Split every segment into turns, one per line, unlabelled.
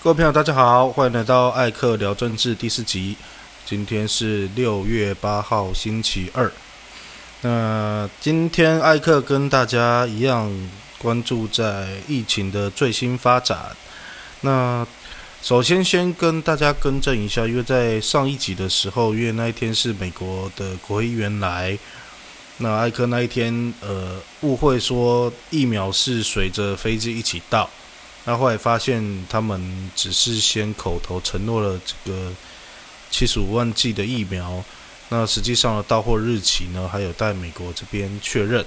各位朋友，大家好，欢迎来到艾克聊政治第四集。今天是六月八号，星期二。那今天艾克跟大家一样关注在疫情的最新发展。那首先先跟大家更正一下，因为在上一集的时候，因为那一天是美国的国会议员来，那艾克那一天呃误会说疫苗是随着飞机一起到。那后来发现，他们只是先口头承诺了这个七十五万剂的疫苗，那实际上的到货日期呢，还有待美国这边确认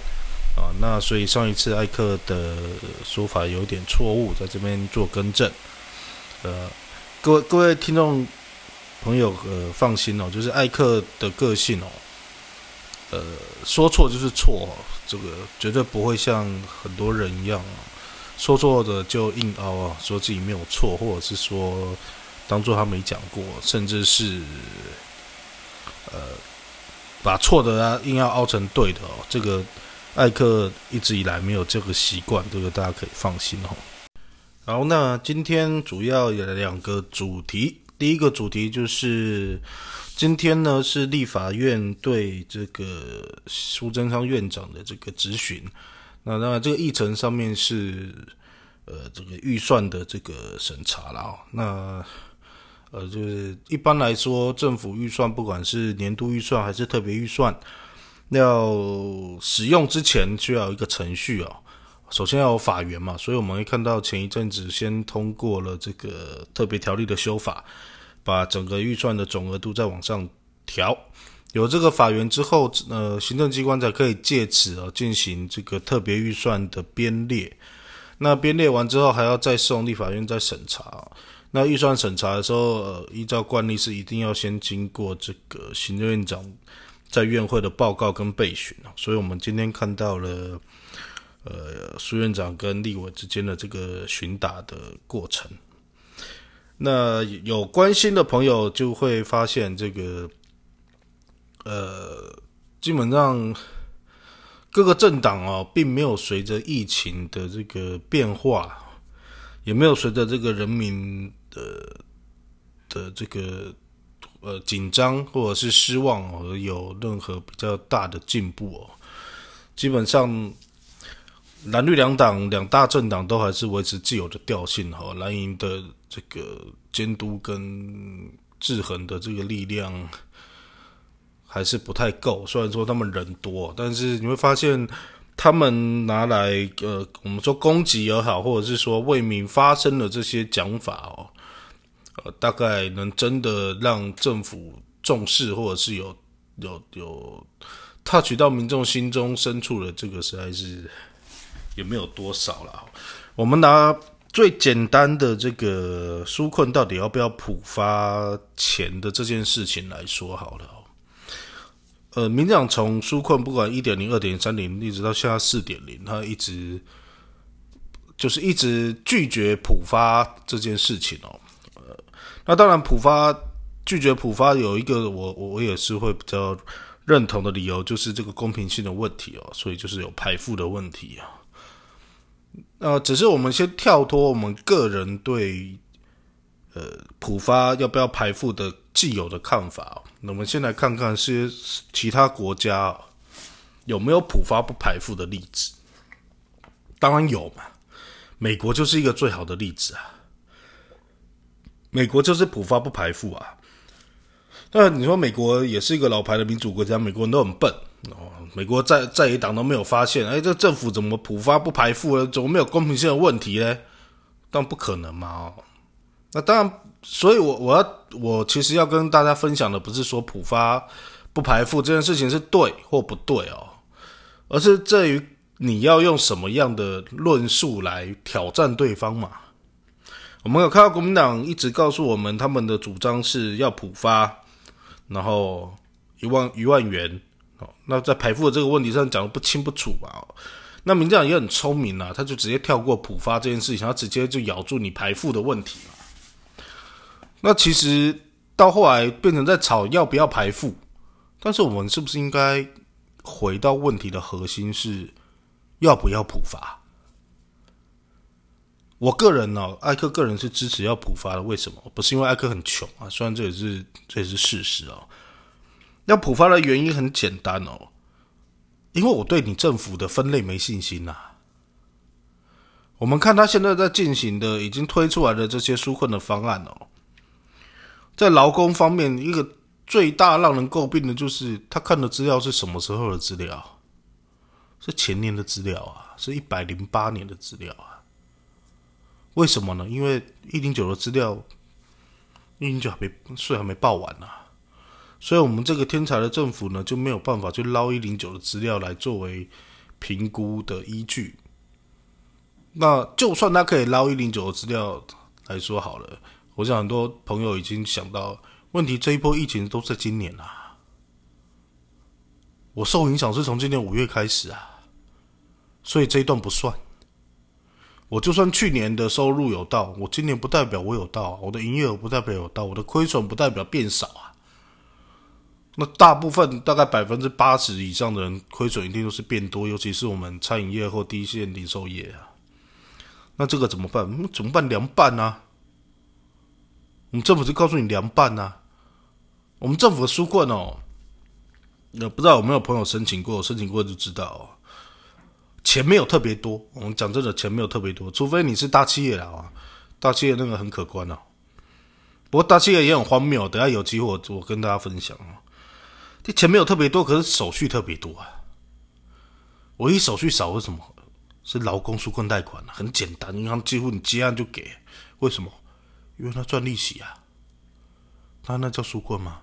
啊。那所以上一次艾克的说法有点错误，在这边做更正。呃，各位各位听众朋友，呃，放心哦，就是艾克的个性哦，呃，说错就是错，这个绝对不会像很多人一样啊。说错的就硬凹啊，说自己没有错，或者是说当做他没讲过，甚至是呃把错的啊硬要凹成对的哦。这个艾克一直以来没有这个习惯，这个大家可以放心哦。好，那今天主要有两个主题，第一个主题就是今天呢是立法院对这个苏贞昌院长的这个质询。那当然，这个议程上面是呃这个预算的这个审查了。那呃就是一般来说，政府预算不管是年度预算还是特别预算，要使用之前需要一个程序啊。首先要有法源嘛，所以我们会看到前一阵子先通过了这个特别条例的修法，把整个预算的总额度再往上调。有这个法源之后，呃，行政机关才可以借此啊进行这个特别预算的编列。那编列完之后，还要再送立法院再审查。那预算审查的时候，呃，依照惯例是一定要先经过这个行政院长在院会的报告跟备询所以我们今天看到了，呃，苏院长跟立委之间的这个询答的过程。那有关心的朋友就会发现这个。呃，基本上各个政党哦，并没有随着疫情的这个变化，也没有随着这个人民的的这个呃紧张或者是失望而有任何比较大的进步哦。基本上蓝绿两党两大政党都还是维持既有的调性哈，蓝营的这个监督跟制衡的这个力量。还是不太够。虽然说他们人多，但是你会发现，他们拿来呃，我们说攻击也好，或者是说为民发声的这些讲法哦，呃，大概能真的让政府重视，或者是有有有 touch 到民众心中深处的这个，实在是也没有多少了。我们拿最简单的这个纾困到底要不要普发钱的这件事情来说好了。呃，民党从纾困不管一点零、二点零、三点零，一直到现在四点零，他一直就是一直拒绝普发这件事情哦。呃，那当然普发拒绝普发有一个我我我也是会比较认同的理由，就是这个公平性的问题哦，所以就是有排富的问题啊。呃，只是我们先跳脱我们个人对呃普发要不要排富的。既有的看法，那我们先来看看是其他国家有没有普发不排富的例子。当然有嘛，美国就是一个最好的例子啊。美国就是普发不排富啊。那你说美国也是一个老牌的民主国家，美国人都很笨哦。美国在在野党都没有发现，哎，这政府怎么普发不排富呢？怎么没有公平性的问题呢？但不可能嘛哦。那当然。所以，我我要我其实要跟大家分享的不是说普发不排富这件事情是对或不对哦，而是在于你要用什么样的论述来挑战对方嘛。我们有看到国民党一直告诉我们，他们的主张是要普发，然后一万一万元哦。那在排富的这个问题上讲的不清不楚嘛。那民进党也很聪明啊，他就直接跳过普发这件事情，他直接就咬住你排富的问题嘛。那其实到后来变成在吵要不要排富，但是我们是不是应该回到问题的核心是要不要普发？我个人呢，艾克个人是支持要普发的。为什么？不是因为艾克很穷啊，虽然这也是这也是事实哦。要普发的原因很简单哦，因为我对你政府的分类没信心呐。我们看他现在在进行的、已经推出来的这些纾困的方案哦，在劳工方面，一个最大让人诟病的就是他看的资料是什么时候的资料？是前年的资料啊，是一百零八年的资料啊。为什么呢？因为一零九的资料，一零九还没税还没报完呢，所以我们这个天才的政府呢就没有办法去捞一零九的资料来作为评估的依据。那就算他可以捞一零九的资料来说好了，我想很多朋友已经想到问题，这一波疫情都在今年啊，我受影响是从今年五月开始啊，所以这一段不算。我就算去年的收入有到，我今年不代表我有到，我的营业额不代表有到，我的亏损不代表变少啊。那大部分大概百分之八十以上的人亏损一定都是变多，尤其是我们餐饮业或第一线零售业啊。那这个怎么办？怎么办？凉拌啊！我们政府就告诉你凉拌啊！我们政府的纾困哦，那不知道有没有朋友申请过？申请过就知道哦。钱没有特别多，我们讲真的，钱没有特别多，除非你是大企业了啊。大企业那个很可观哦。不过大企业也很荒谬，等下有机会我我跟大家分享哦。这钱没有特别多，可是手续特别多啊。唯一手续少是什么？是劳工纾困贷款，很简单，银行几乎你接案就给。为什么？因为他赚利息啊。他那叫纾困吗？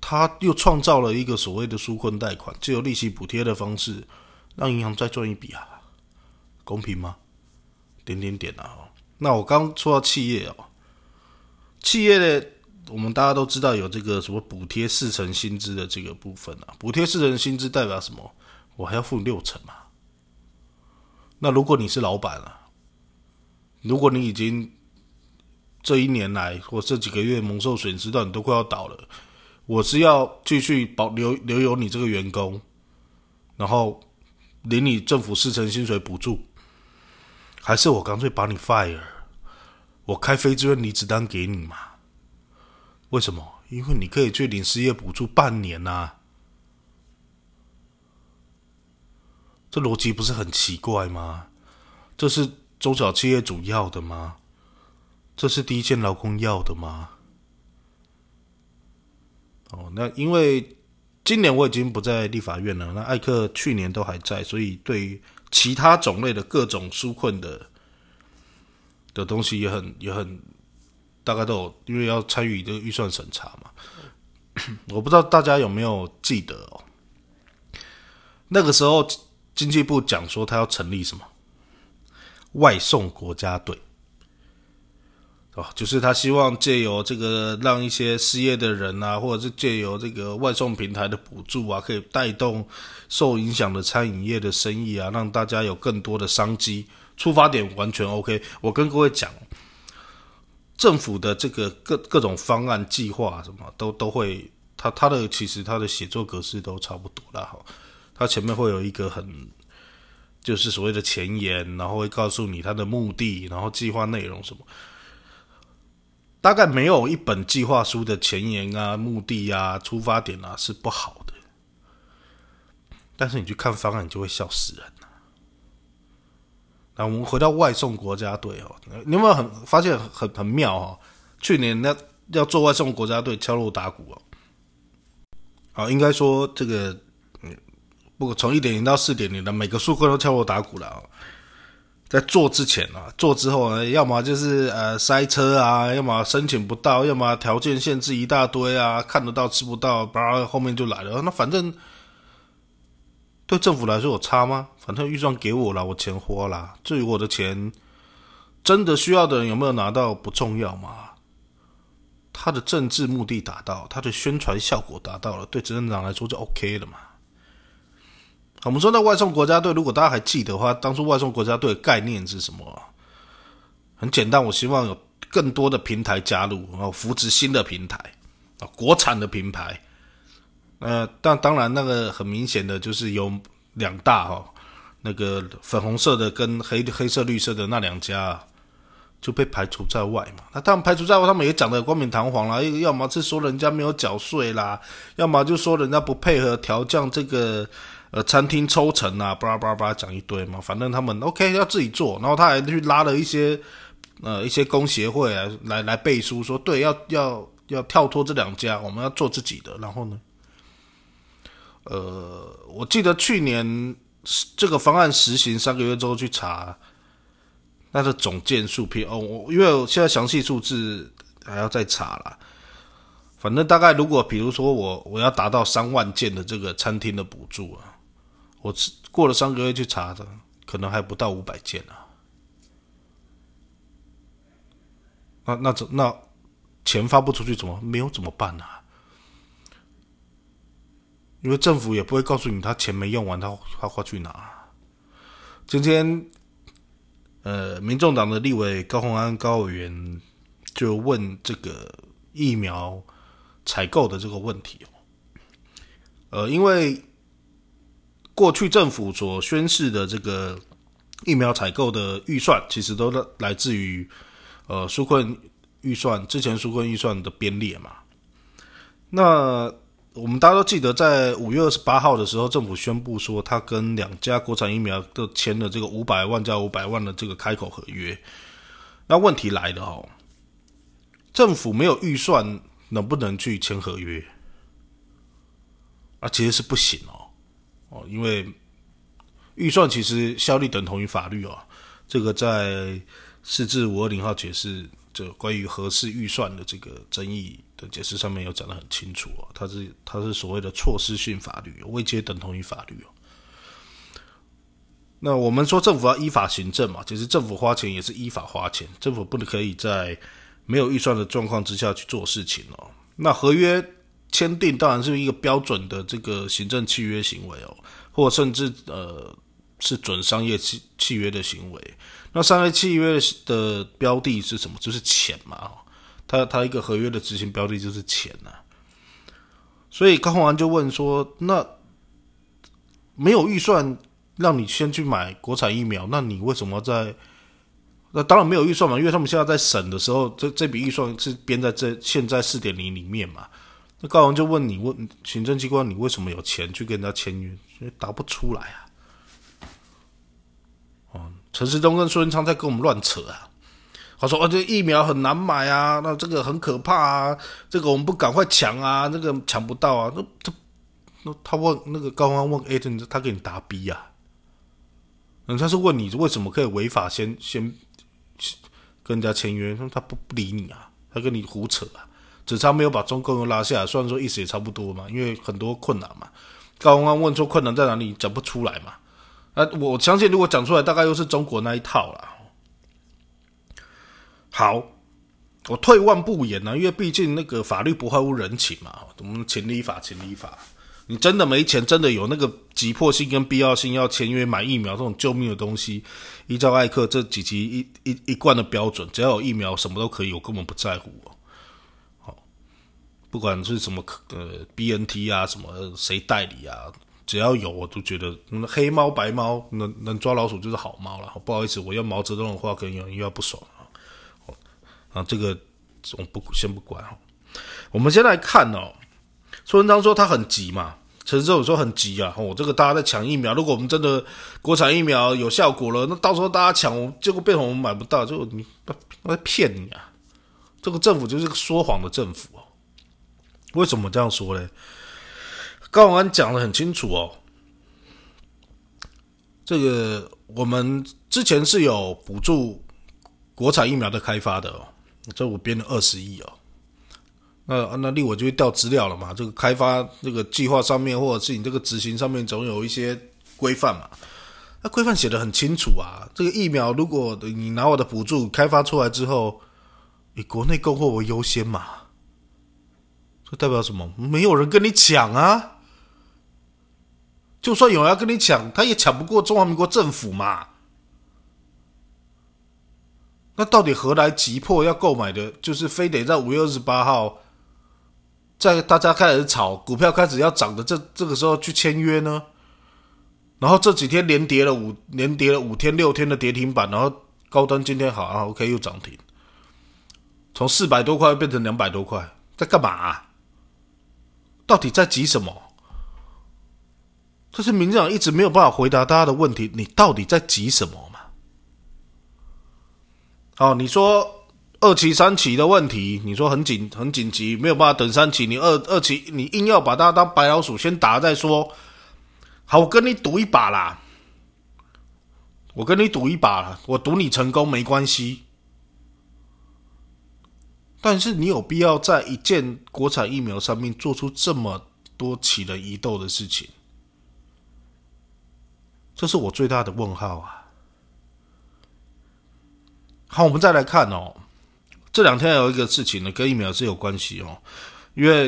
他又创造了一个所谓的纾困贷款，借由利息补贴的方式，让银行再赚一笔啊，公平吗？点点点啊！那我刚说到企业哦，企业的我们大家都知道有这个什么补贴四成薪资的这个部分啊，补贴四成薪资代表什么？我还要付六成嘛？那如果你是老板啊，如果你已经这一年来或这几个月蒙受损失到你都快要倒了。我是要继续保留留有你这个员工，然后领你政府四成薪水补助，还是我干脆把你 fire，我开非自愿离职单给你嘛？为什么？因为你可以去领失业补助半年呐，这逻辑不是很奇怪吗？这是中小企业主要的吗？这是第一件劳工要的吗？哦，那因为今年我已经不在立法院了，那艾克去年都还在，所以对于其他种类的各种纾困的的东西也很也很大概都有，因为要参与这个预算审查嘛。我不知道大家有没有记得哦，那个时候经济部讲说他要成立什么外送国家队。哦，就是他希望借由这个让一些失业的人啊，或者是借由这个外送平台的补助啊，可以带动受影响的餐饮业的生意啊，让大家有更多的商机。出发点完全 OK。我跟各位讲，政府的这个各各种方案计划什么都都会，他他的其实他的写作格式都差不多了哈。他前面会有一个很就是所谓的前言，然后会告诉你他的目的，然后计划内容什么。大概没有一本计划书的前言啊、目的啊、出发点啊是不好的，但是你去看方案，你就会笑死人那我们回到外送国家队哦，你有没有很发现很很妙哦？去年那要做外送国家队敲锣打鼓哦，啊，应该说这个不过从一点零到四点零的每个数科都敲锣打鼓了哦。在做之前啊，做之后呢，要么就是呃塞车啊，要么申请不到，要么条件限制一大堆啊，看得到吃不到，叭后面就来了。那反正对政府来说有差吗？反正预算给我了，我钱花了。至于我的钱真的需要的人有没有拿到不重要嘛？他的政治目的达到，他的宣传效果达到了，对执政党来说就 OK 了嘛。我们说那外送国家队，如果大家还记得的话，当初外送国家队的概念是什么？很简单，我希望有更多的平台加入，然后扶持新的平台啊，国产的品牌。呃，但当然那个很明显的就是有两大哈，那个粉红色的跟黑黑色绿色的那两家就被排除在外嘛。那他们排除在外，他们也讲的冠冕堂皇啦，要么是说人家没有缴税啦，要么就说人家不配合调降这个呃餐厅抽成啊，巴拉巴拉巴拉讲一堆嘛。反正他们 OK 要自己做，然后他还去拉了一些呃一些工协会来来来背书，说对要要要跳脱这两家，我们要做自己的。然后呢？呃，我记得去年这个方案实行三个月之后去查，它的总件数批哦，我因为现在详细数字还要再查啦。反正大概如果比如说我我要达到三万件的这个餐厅的补助啊，我过了三个月去查的，可能还不到五百件啊。那那怎那钱发不出去怎么没有怎么办呢？因为政府也不会告诉你他钱没用完，他他花去哪。今天，呃，民众党的立委高鸿安高委员就问这个疫苗采购的这个问题哦。呃，因为过去政府所宣示的这个疫苗采购的预算，其实都来自于呃纾困预算之前纾困预算的编列嘛。那我们大家都记得，在五月二十八号的时候，政府宣布说，他跟两家国产疫苗都签了这个五百万加五百万的这个开口合约。那问题来了哦，政府没有预算，能不能去签合约？啊，其实是不行哦，哦，因为预算其实效力等同于法律哦。这个在四至五二零号解释。这关于合适预算的这个争议的解释上面有讲得很清楚哦，它是它是所谓的措施性法律，未接等同于法律哦。那我们说政府要依法行政嘛，其实政府花钱也是依法花钱，政府不能可以在没有预算的状况之下去做事情哦。那合约签订当然是一个标准的这个行政契约行为哦，或甚至呃是准商业契契约的行为。那商业契约的标的是什么？就是钱嘛，他他一个合约的执行标的就是钱呐。所以高鸿安就问说：“那没有预算让你先去买国产疫苗，那你为什么在？那当然没有预算嘛，因为他们现在在审的时候，这这笔预算是编在这现在四点零里面嘛。那高鸿就问你问行政机关，你为什么有钱去跟人家签约？所以答不出来啊。”哦陈世忠跟苏文昌在跟我们乱扯啊！他说：“哦，这疫苗很难买啊，那这个很可怕啊，这个我们不赶快抢啊，那个抢不到啊。”那他那他问那个高安问 A 顿，他给你答 B 啊？人家是问你为什么可以违法先先跟人家签约，他不不理你啊，他跟你胡扯啊，只差没有把中共又拉下来。虽然说意思也差不多嘛，因为很多困难嘛。高安问出困难在哪里，讲不出来嘛。啊，我相信如果讲出来，大概又是中国那一套了。好，我退万步言呢，因为毕竟那个法律不外乎人情嘛，我们情理法，情理法。你真的没钱，真的有那个急迫性跟必要性要签约买疫苗这种救命的东西，依照艾克这几集一一一贯的标准，只要有疫苗，什么都可以，我根本不在乎。不管是什么呃 BNT 啊，什么谁代理啊。只要有，我都觉得黑猫白猫能能抓老鼠就是好猫了。不好意思，我要毛泽东的话，可能有人又要不爽啊。啊，这个我不先不管哈。我们先来看哦，苏文昌说他很急嘛，陈志勇说很急啊。哦，这个大家在抢疫苗，如果我们真的国产疫苗有效果了，那到时候大家抢，结果变成我们买不到，就你在骗你啊！这个政府就是个说谎的政府。为什么这样说呢？高永安讲的很清楚哦，这个我们之前是有补助国产疫苗的开发的哦，这我编了二十亿哦，那那立我就会调资料了嘛，这个开发这个计划上面或者是你这个执行上面总有一些规范嘛，那规范写的很清楚啊，这个疫苗如果你拿我的补助开发出来之后，以国内供货为优先嘛，这代表什么？没有人跟你抢啊。就算有人要跟你抢，他也抢不过中华民国政府嘛。那到底何来急迫要购买的？就是非得在五月二十八号，在大家开始炒股票开始要涨的这这个时候去签约呢？然后这几天连跌了五连跌了五天六天的跌停板，然后高端今天好啊，OK 又涨停，从四百多块变成两百多块，在干嘛？到底在急什么？这是民进党一直没有办法回答大家的问题，你到底在急什么嘛？哦，你说二期三期的问题，你说很紧很紧急，没有办法等三期，你二二期你硬要把大家当白老鼠，先打再说。好，我跟你赌一把啦，我跟你赌一把，我赌你成功没关系。但是你有必要在一件国产疫苗上面做出这么多起人疑窦的事情？这是我最大的问号啊！好，我们再来看哦，这两天有一个事情呢，跟疫苗是有关系哦，因为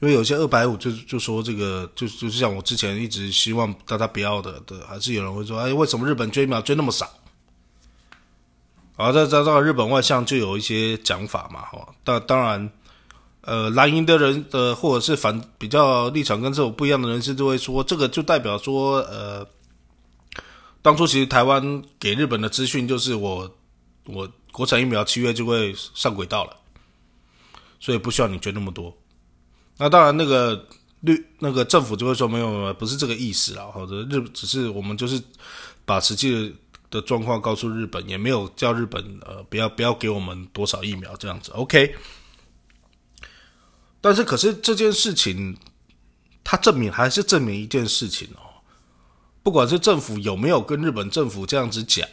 因为有些二百五就就说这个，就就是像我之前一直希望大家不要的的，还是有人会说，哎，为什么日本捐疫苗捐那么少？啊，在在这个日本外相就有一些讲法嘛，哈，当当然。呃，蓝营的人的或者是反比较立场跟这种不一样的人士，就会说这个就代表说，呃，当初其实台湾给日本的资讯就是我我国产疫苗七月就会上轨道了，所以不需要你捐那么多。那当然，那个绿那个政府就会说没有，不是这个意思啊，或者日只是我们就是把实际的的状况告诉日本，也没有叫日本呃不要不要给我们多少疫苗这样子，OK。但是，可是这件事情，它证明还是证明一件事情哦，不管是政府有没有跟日本政府这样子讲，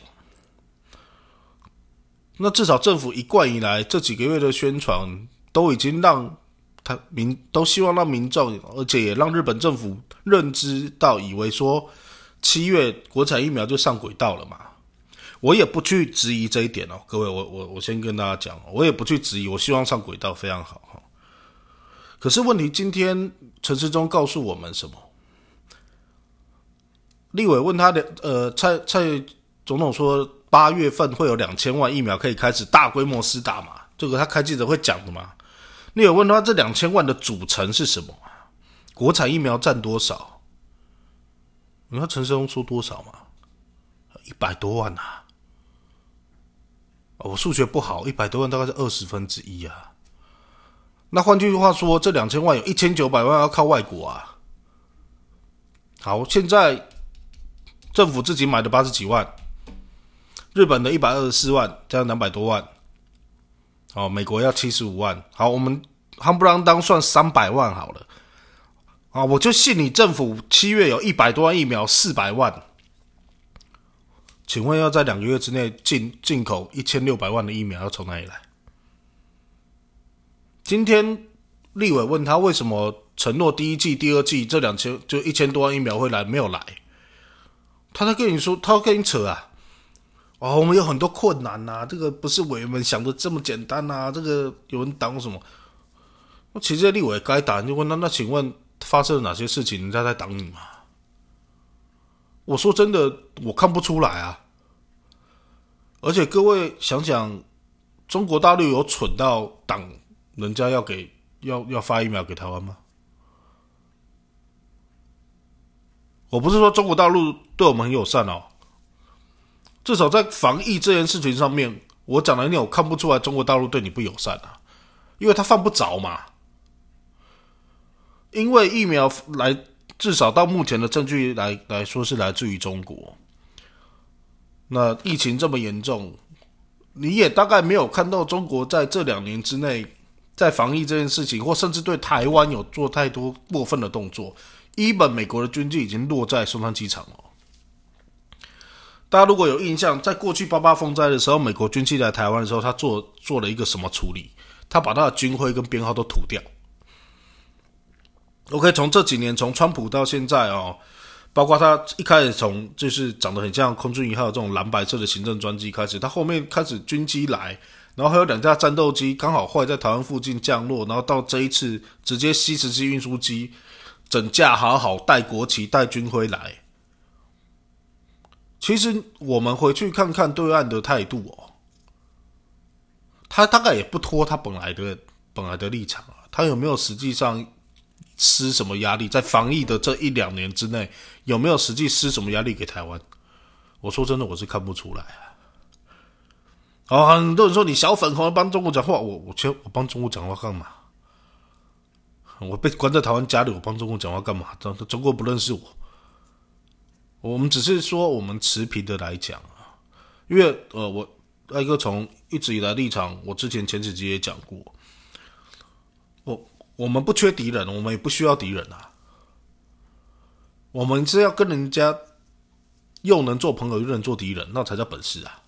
那至少政府一贯以来这几个月的宣传，都已经让他民都希望让民众，而且也让日本政府认知到，以为说七月国产疫苗就上轨道了嘛。我也不去质疑这一点哦，各位，我我我先跟大家讲，我也不去质疑，我希望上轨道非常好哈。可是问题，今天陈世忠告诉我们什么？立委问他的，呃，蔡蔡总统说八月份会有两千万疫苗可以开始大规模施打嘛？这个他开记者会讲的嘛？立委问他这两千万的组成是什么？国产疫苗占多少？你看陈世忠说多少嘛？一百多万呐！我数学不好，一百多万大概是二十分之一啊。那换句话说，这两千万有一千九百万要靠外国啊。好，现在政府自己买的八十几万，日本的一百二十四万，加两百多万。哦，美国要七十五万。好，我们夯不啷当算三百万好了。啊，我就信你政府七月有一百多万疫苗，四百万。请问要在两个月之内进进口一千六百万的疫苗，要从哪里来？今天立委问他为什么承诺第一季、第二季这两千就一千多万疫苗会来，没有来？他在跟你说，他跟你扯啊！哦，我们有很多困难呐，这个不是委员们想的这么简单呐。这个有人挡什么？那其实立委该打，就问他，那请问发生了哪些事情，人家在挡你吗？我说真的，我看不出来啊。而且各位想想，中国大陆有蠢到挡？人家要给要要发疫苗给台湾吗？我不是说中国大陆对我们很友善哦，至少在防疫这件事情上面，我讲的你我看不出来中国大陆对你不友善啊，因为他犯不着嘛。因为疫苗来，至少到目前的证据来来说是来自于中国。那疫情这么严重，你也大概没有看到中国在这两年之内。在防疫这件事情，或甚至对台湾有做太多过分的动作，一本美国的军机已经落在松山机场了。大家如果有印象，在过去八八风灾的时候，美国军机来台湾的时候，他做做了一个什么处理？他把他的军徽跟编号都涂掉。OK，从这几年，从川普到现在哦，包括他一开始从就是长得很像空军一号这种蓝白色的行政专机开始，他后面开始军机来。然后还有两架战斗机刚好坏在台湾附近降落，然后到这一次直接吸十机运输机，整架好好带国旗带军徽来。其实我们回去看看对岸的态度哦，他大概也不拖他本来的本来的立场啊，他有没有实际上施什么压力？在防疫的这一两年之内，有没有实际施什么压力给台湾？我说真的，我是看不出来啊。哦，很多人说你小粉红帮中国讲话，我我实我帮中国讲话干嘛？我被关在台湾家里，我帮中国讲话干嘛？中中国不认识我。我们只是说，我们持平的来讲啊，因为呃，我艾哥从一直以来立场，我之前前几集也讲过，我们不缺敌人，我们也不需要敌人啊。我们是要跟人家又能做朋友又能做敌人，那才叫本事啊。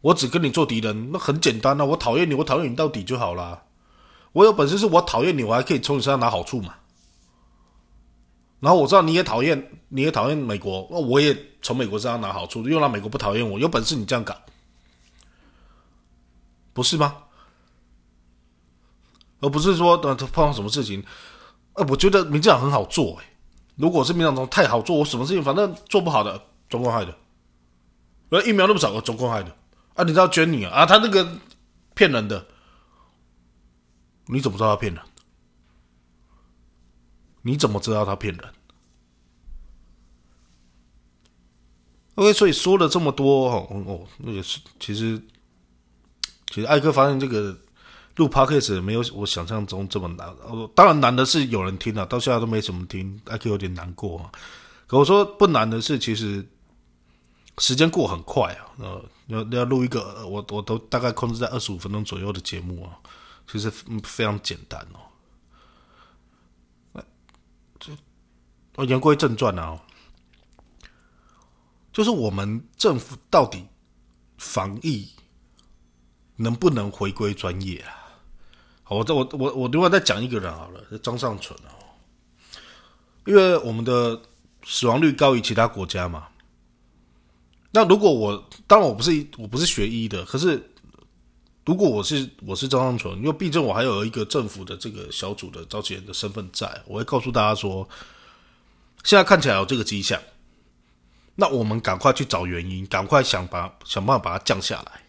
我只跟你做敌人，那很简单啊，我讨厌你，我讨厌你到底就好啦。我有本事是我讨厌你，我还可以从你身上拿好处嘛。然后我知道你也讨厌，你也讨厌美国，那我也从美国身上拿好处，又让美国不讨厌我。有本事你这样搞，不是吗？而不是说呃碰到什么事情，呃，我觉得民进党很好做哎。如果是民进党太好做，我什么事情反正做不好的，中共害的。呃，疫苗那么少，中共害的啊？你知道捐你啊？他那个骗人的，你怎么知道他骗人？你怎么知道他骗人？OK，所以说了这么多哦哦，那个是其实其实艾克发现这个录 podcast 没有我想象中这么难。哦，当然难的是有人听了，到现在都没怎么听，艾哥有点难过啊。可我说不难的是，其实时间过很快啊。呃，要要录一个，我我都大概控制在二十五分钟左右的节目啊，其实非常简单哦。哦，言归正传啊，就是我们政府到底防疫能不能回归专业啊？好，我我我我另外再讲一个人好了，张尚存啊，因为我们的死亡率高于其他国家嘛。那如果我当然我不是我不是学医的，可是如果我是我是张尚存，因为毕竟我还有一个政府的这个小组的召集人的身份在，我会告诉大家说。现在看起来有这个迹象，那我们赶快去找原因，赶快想把想办法把它降下来。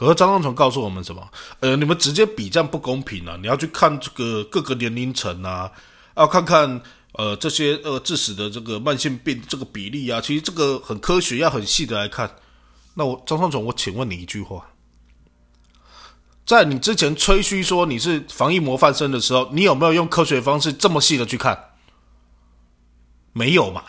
可是张尚存告诉我们什么？呃，你们直接比这样不公平啊！你要去看这个各个年龄层啊，要看看呃这些呃致死的这个慢性病这个比例啊，其实这个很科学，要很细的来看。那我张尚存，我请问你一句话：在你之前吹嘘说你是防疫模范生的时候，你有没有用科学方式这么细的去看？没有嘛？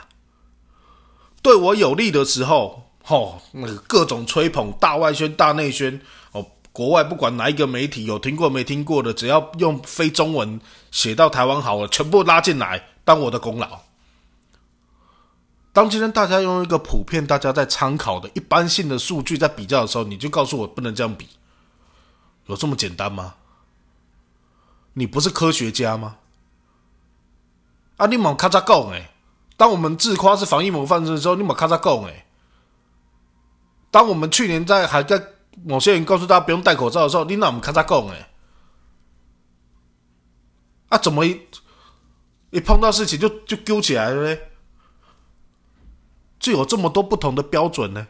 对我有利的时候，吼，那个各种吹捧、大外宣、大内宣，哦，国外不管哪一个媒体有听过没听过的，只要用非中文写到台湾好了，全部拉进来当我的功劳。当今天大家用一个普遍大家在参考的一般性的数据在比较的时候，你就告诉我不能这样比，有这么简单吗？你不是科学家吗？啊，你冇咔嚓讲诶！当我们自夸是防疫模范生的时候，你冇咔嚓讲诶。当我们去年在还在某些人告诉大家不用戴口罩的时候，你那我们咔嚓讲哎。啊，怎么一碰到事情就就揪起来了呢？就有这么多不同的标准呢？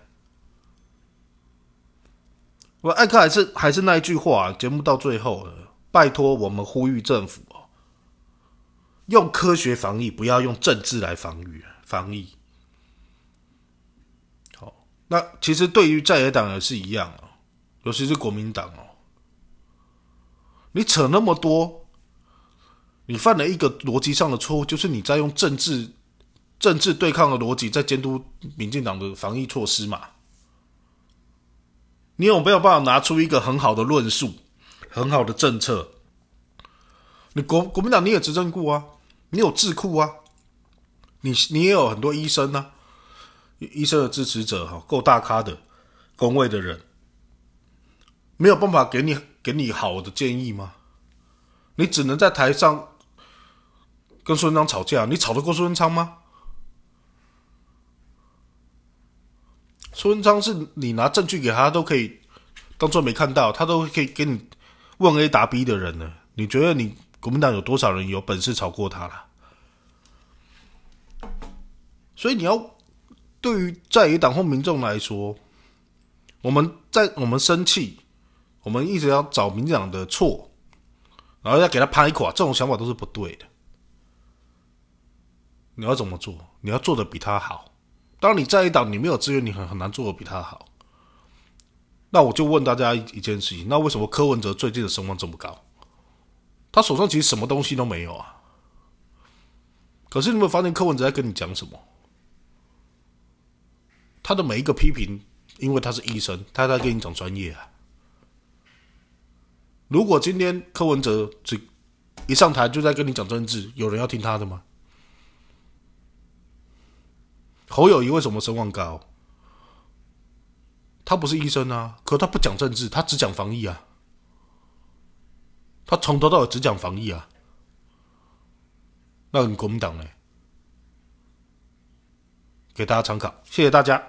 我艾克还是还是那一句话，节目到最后了，拜托我们呼吁政府。用科学防疫，不要用政治来防御防疫。那其实对于在野党也是一样啊，尤其是国民党哦。你扯那么多，你犯了一个逻辑上的错误，就是你在用政治政治对抗的逻辑在监督民进党的防疫措施嘛？你有没有办法拿出一个很好的论述、很好的政策？你国国民党你也执政过啊？你有智库啊，你你也有很多医生呢，医生的支持者哈，够大咖的，工位的人，没有办法给你给你好的建议吗？你只能在台上跟孙昌吵架，你吵得过孙昌吗？孙昌是你拿证据给他都可以当做没看到，他都可以给你问 A 答 B 的人呢？你觉得你？国民党有多少人有本事吵过他了？所以你要对于在野党或民众来说，我们在我们生气，我们一直要找民进党的错，然后要给他拍垮，这种想法都是不对的。你要怎么做？你要做的比他好。当你在一党，你没有资源，你很很难做的比他好。那我就问大家一件事情：那为什么柯文哲最近的声望这么高？他手上其实什么东西都没有啊。可是你有没有发现柯文哲在跟你讲什么？他的每一个批评，因为他是医生，他在跟你讲专业啊。如果今天柯文哲只一上台就在跟你讲政治，有人要听他的吗？侯友谊为什么声望高？他不是医生啊，可他不讲政治，他只讲防疫啊。他从头到尾只讲防疫啊。那你国民党呢？给大家参考，谢谢大家。